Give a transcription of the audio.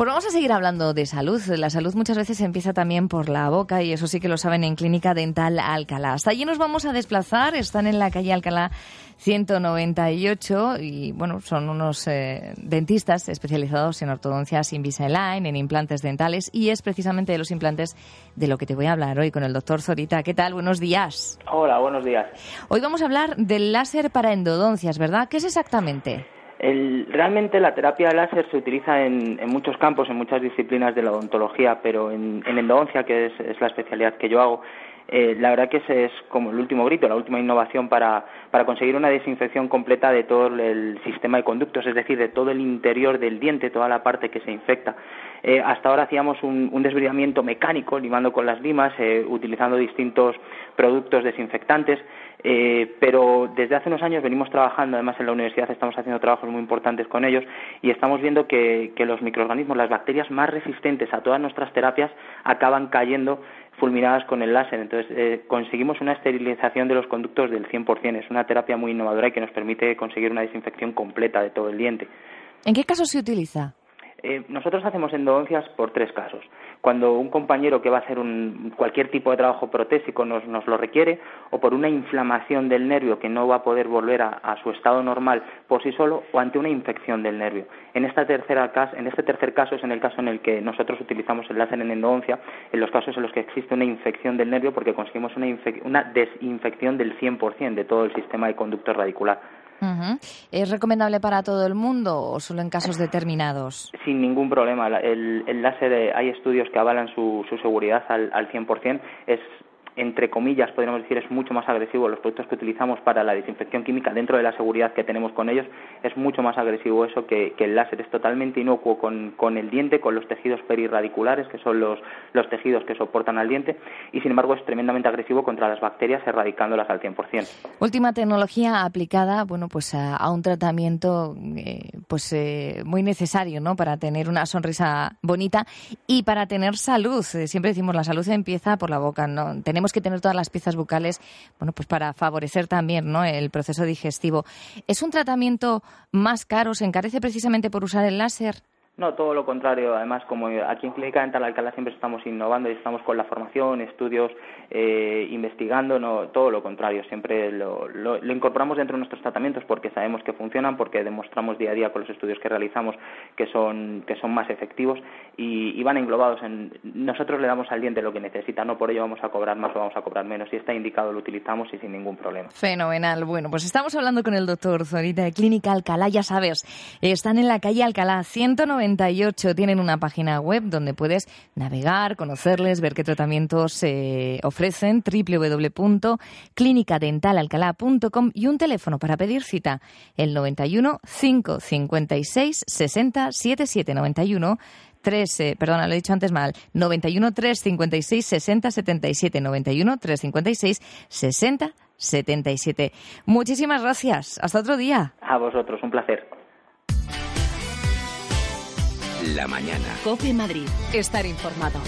Pues vamos a seguir hablando de salud. La salud muchas veces empieza también por la boca y eso sí que lo saben en Clínica Dental Alcalá. Hasta allí nos vamos a desplazar. Están en la calle Alcalá 198 y bueno, son unos eh, dentistas especializados en ortodoncias Invisalign, en implantes dentales y es precisamente de los implantes de lo que te voy a hablar hoy con el doctor Zorita. ¿Qué tal? Buenos días. Hola, buenos días. Hoy vamos a hablar del láser para endodoncias, ¿verdad? ¿Qué es exactamente? Realmente la terapia láser se utiliza en, muchos campos, en muchas disciplinas de la odontología, pero en, endodoncia, que es, la especialidad que yo hago, eh, la verdad que ese es como el último grito, la última innovación para, conseguir una desinfección completa de todo el sistema de conductos, es decir, de todo el interior del diente, toda la parte que se infecta. Eh, hasta ahora hacíamos un, un, desbridamiento mecánico, limando con las limas, eh, utilizando distintos productos desinfectantes, eh, pero desde hace unos años venimos trabajando, además en la universidad estamos haciendo trabajos muy importantes con ellos y estamos viendo que, los microorganismos, las bacterias más resistentes a todas nuestras terapias acaban cayendo fulminadas con el láser. Entonces eh, conseguimos una esterilización de los conductos del 100%. Es una terapia muy innovadora y que nos permite conseguir una desinfección completa de todo el diente. ¿En qué casos se utiliza? Eh, nosotros hacemos endodoncias por tres casos. Cuando un compañero que va a hacer un, cualquier tipo de trabajo protésico nos, lo requiere, o por una inflamación del nervio que no va a poder volver a, su estado normal por sí solo, o ante una infección del nervio. En, esta tercera en este tercer caso es en el caso en el que nosotros utilizamos el láser en endodoncia, en los casos en los que existe una infección del nervio porque conseguimos una, una desinfección del 100% de todo el sistema de conducto radicular. ¿Es recomendable para todo el mundo o solo en casos determinados? Sin ningún problema. El, láser, eh, hay estudios que avalan su, su seguridad al, al 100%. Es entre comillas, podríamos decir, es mucho más agresivo. Los productos que utilizamos para la desinfección química dentro de la seguridad que tenemos con ellos es mucho más agresivo eso que, el láser. Es totalmente inocuo con, con, el diente, con los tejidos perirradiculares, que son los, los tejidos que soportan al diente, y sin embargo es tremendamente agresivo contra las bacterias, erradicándolas al 100%. Última tecnología aplicada, bueno, pues a, un tratamiento eh, pues eh, muy necesario, ¿no? Para tener una sonrisa bonita y para tener salud. Eh, siempre decimos la salud empieza por la boca, ¿no? Tenemos que tener todas las piezas bucales, bueno, pues para favorecer también ¿no? el proceso digestivo. ¿Es un tratamiento más caro? ¿Se encarece precisamente por usar el láser? No, todo lo contrario. Además, como aquí en Clínica Dental Alcalá siempre estamos innovando y estamos con la formación, estudios, eh, investigando, no, todo lo contrario. Siempre lo, incorporamos dentro de nuestros tratamientos porque sabemos que funcionan, porque demostramos día a día con los estudios que realizamos que son, que son más efectivos y, van englobados en. Nosotros le damos al diente lo que necesita, no por ello vamos a cobrar más o vamos a cobrar menos. Si está indicado, lo utilizamos y sin ningún problema. Fenomenal. Bueno, pues estamos hablando con el doctor Zorita de Clínica Alcalá, ya sabes, están en la calle Alcalá 190 tienen una página web donde puedes navegar, conocerles, ver qué tratamientos se ofrecen, www.clinicadentalalcalá.com y un teléfono para pedir cita, el 91 556 60 77 91 3, perdona, lo he dicho antes mal, 91 356 60 77 91 356 60 77. Muchísimas gracias. Hasta otro día. A vosotros, un placer. La mañana. Cope Madrid. Estar informado.